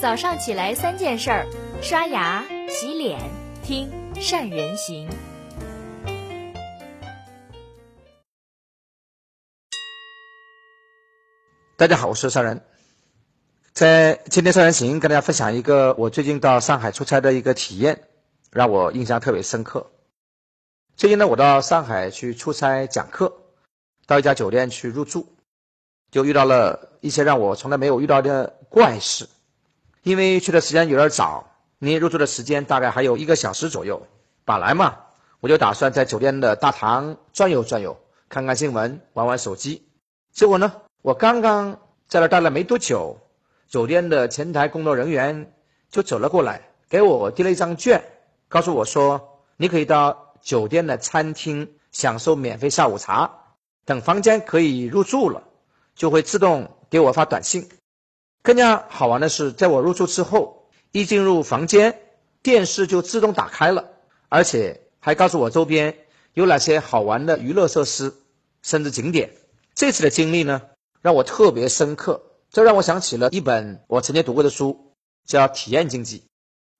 早上起来三件事儿：刷牙、洗脸、听善人行。大家好，我是善人。在今天善人行跟大家分享一个我最近到上海出差的一个体验，让我印象特别深刻。最近呢，我到上海去出差讲课，到一家酒店去入住，就遇到了一些让我从来没有遇到的怪事。因为去的时间有点早，你入住的时间大概还有一个小时左右。本来嘛，我就打算在酒店的大堂转悠转悠，看看新闻，玩玩手机。结果呢，我刚刚在那待了没多久，酒店的前台工作人员就走了过来，给我递了一张券，告诉我说：“你可以到。”酒店的餐厅享受免费下午茶，等房间可以入住了，就会自动给我发短信。更加好玩的是，在我入住之后，一进入房间，电视就自动打开了，而且还告诉我周边有哪些好玩的娱乐设施，甚至景点。这次的经历呢，让我特别深刻，这让我想起了一本我曾经读过的书，叫《体验经济》。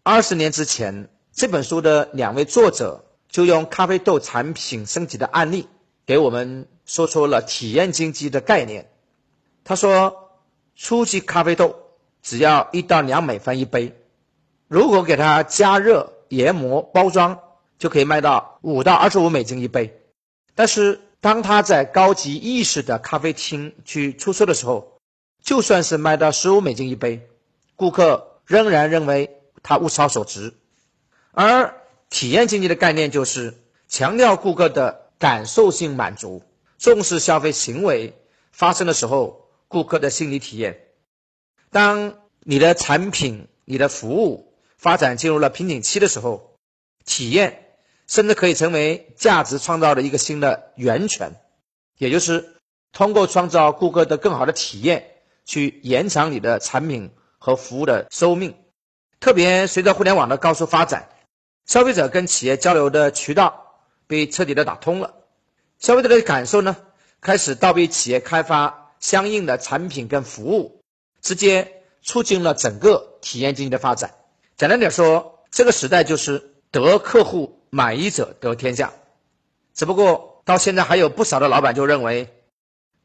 二十年之前，这本书的两位作者。就用咖啡豆产品升级的案例，给我们说出了体验经济的概念。他说，初级咖啡豆只要一到两美分一杯，如果给它加热、研磨、包装，就可以卖到五到二十五美金一杯。但是，当他在高级意式的咖啡厅去出售的时候，就算是卖到十五美金一杯，顾客仍然认为它物超所值，而。体验经济的概念就是强调顾客的感受性满足，重视消费行为发生的时候顾客的心理体验。当你的产品、你的服务发展进入了瓶颈期的时候，体验甚至可以成为价值创造的一个新的源泉，也就是通过创造顾客的更好的体验，去延长你的产品和服务的寿命。特别随着互联网的高速发展。消费者跟企业交流的渠道被彻底的打通了，消费者的感受呢，开始倒逼企业开发相应的产品跟服务，直接促进了整个体验经济的发展。简单点说，这个时代就是得客户满意者得天下。只不过到现在还有不少的老板就认为，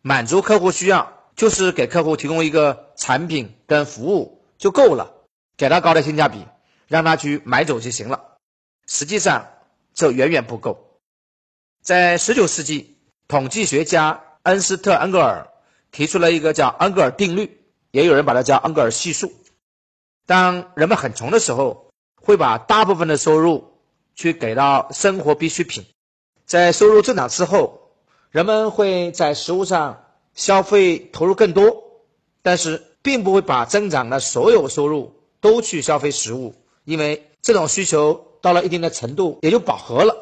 满足客户需要就是给客户提供一个产品跟服务就够了，给他高的性价比，让他去买走就行了。实际上，这远远不够。在十九世纪，统计学家恩斯特·恩格尔提出了一个叫恩格尔定律，也有人把它叫恩格尔系数。当人们很穷的时候，会把大部分的收入去给到生活必需品；在收入增长之后，人们会在食物上消费投入更多，但是并不会把增长的所有收入都去消费食物，因为这种需求。到了一定的程度，也就饱和了。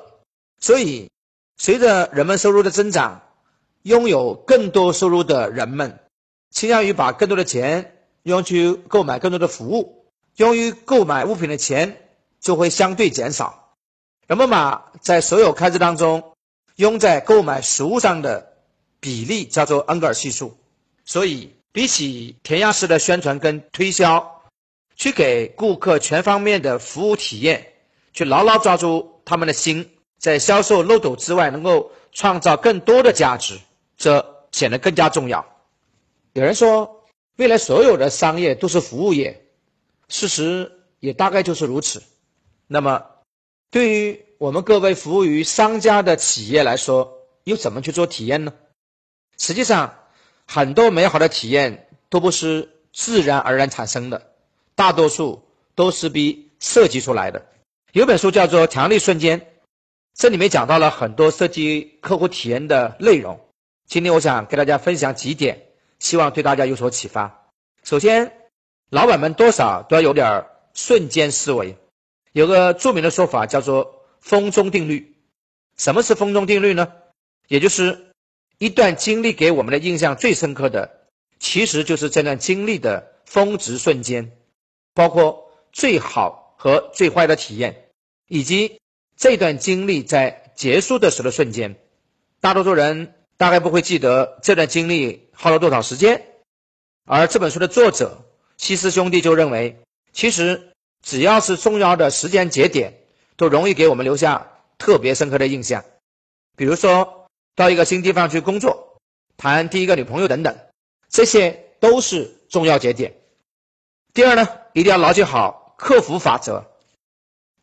所以，随着人们收入的增长，拥有更多收入的人们，倾向于把更多的钱用去购买更多的服务，用于购买物品的钱就会相对减少。人们把在所有开支当中用在购买食物上的比例叫做恩格尔系数。所以，比起填鸭式的宣传跟推销，去给顾客全方面的服务体验。去牢牢抓住他们的心，在销售漏斗之外，能够创造更多的价值，这显得更加重要。有人说，未来所有的商业都是服务业，事实也大概就是如此。那么，对于我们各位服务于商家的企业来说，又怎么去做体验呢？实际上，很多美好的体验都不是自然而然产生的，大多数都是被设计出来的。有本书叫做《强力瞬间》，这里面讲到了很多设计客户体验的内容。今天我想给大家分享几点，希望对大家有所启发。首先，老板们多少都要有点瞬间思维。有个著名的说法叫做“风中定律”。什么是风中定律呢？也就是一段经历给我们的印象最深刻的，其实就是这段经历的峰值瞬间，包括最好。和最坏的体验，以及这段经历在结束的时候的瞬间，大多数人大概不会记得这段经历耗了多少时间，而这本书的作者西斯兄弟就认为，其实只要是重要的时间节点，都容易给我们留下特别深刻的印象。比如说到一个新地方去工作，谈第一个女朋友等等，这些都是重要节点。第二呢，一定要牢记好客服法则。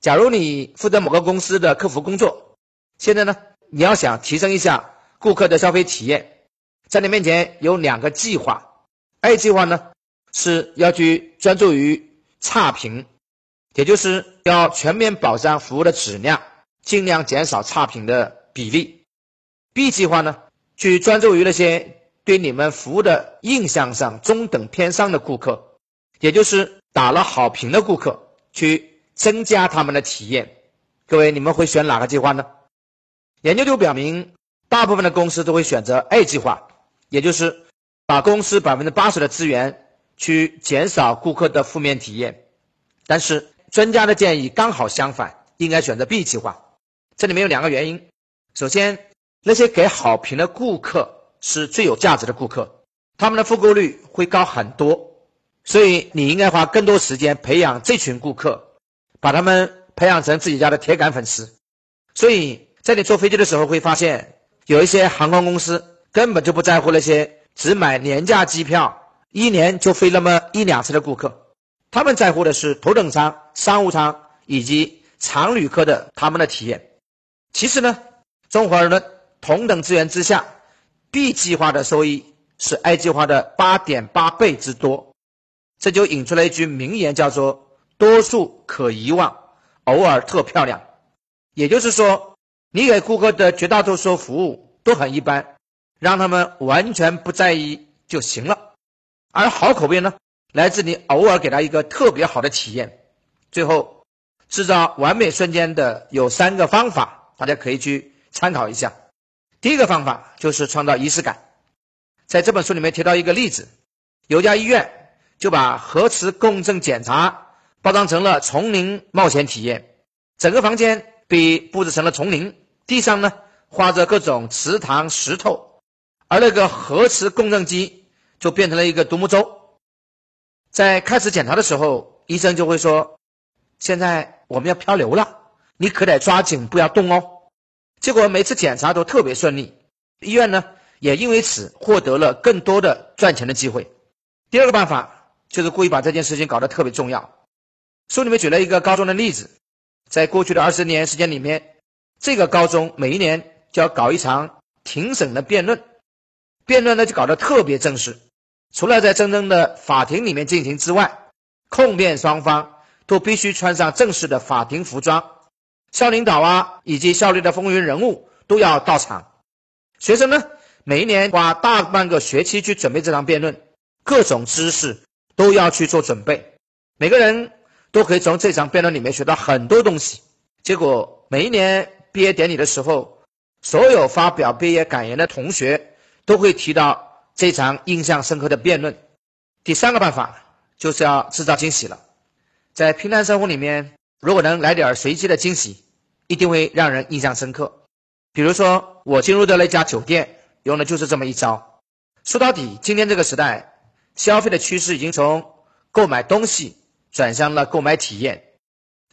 假如你负责某个公司的客服工作，现在呢，你要想提升一下顾客的消费体验，在你面前有两个计划。A 计划呢是要去专注于差评，也就是要全面保障服务的质量，尽量减少差评的比例。B 计划呢，去专注于那些对你们服务的印象上中等偏上的顾客，也就是打了好评的顾客，去增加他们的体验。各位，你们会选哪个计划呢？研究就表明，大部分的公司都会选择 A 计划，也就是。把公司百分之八十的资源去减少顾客的负面体验，但是专家的建议刚好相反，应该选择 B 计划。这里面有两个原因：首先，那些给好评的顾客是最有价值的顾客，他们的复购率会高很多，所以你应该花更多时间培养这群顾客，把他们培养成自己家的铁杆粉丝。所以在你坐飞机的时候会发现，有一些航空公司根本就不在乎那些。只买廉价机票，一年就飞那么一两次的顾客，他们在乎的是头等舱、商务舱以及常旅客的他们的体验。其实呢，综合而论，同等资源之下，B 计划的收益是 A 计划的八点八倍之多。这就引出了一句名言，叫做“多数可遗忘，偶尔特漂亮”。也就是说，你给顾客的绝大多数服务都很一般。让他们完全不在意就行了，而好口碑呢，来自你偶尔给他一个特别好的体验。最后，制造完美瞬间的有三个方法，大家可以去参考一下。第一个方法就是创造仪式感。在这本书里面提到一个例子，有家医院就把核磁共振检查包装成了丛林冒险体验，整个房间被布置成了丛林，地上呢画着各种池塘石头。而那个核磁共振机就变成了一个独木舟，在开始检查的时候，医生就会说：“现在我们要漂流了，你可得抓紧不要动哦。”结果每次检查都特别顺利，医院呢也因为此获得了更多的赚钱的机会。第二个办法就是故意把这件事情搞得特别重要。书里面举了一个高中的例子，在过去的二十年时间里面，这个高中每一年就要搞一场庭审的辩论。辩论呢就搞得特别正式，除了在真正的法庭里面进行之外，控辩双方都必须穿上正式的法庭服装，校领导啊以及校内的风云人物都要到场。学生呢每一年花大半个学期去准备这场辩论，各种知识都要去做准备，每个人都可以从这场辩论里面学到很多东西。结果每一年毕业典礼的时候，所有发表毕业感言的同学。都会提到这场印象深刻的辩论。第三个办法就是要制造惊喜了。在平淡生活里面，如果能来点随机的惊喜，一定会让人印象深刻。比如说，我进入的那家酒店用的就是这么一招。说到底，今天这个时代，消费的趋势已经从购买东西转向了购买体验。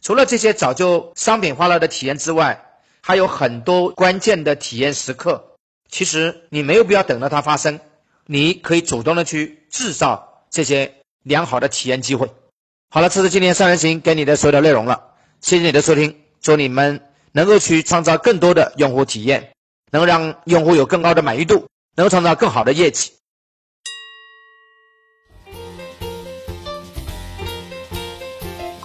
除了这些早就商品化了的体验之外，还有很多关键的体验时刻。其实你没有必要等到它发生，你可以主动的去制造这些良好的体验机会。好了，这是今天三人行给你的所有的内容了，谢谢你的收听，祝你们能够去创造更多的用户体验，能让用户有更高的满意度，能够创造更好的业绩。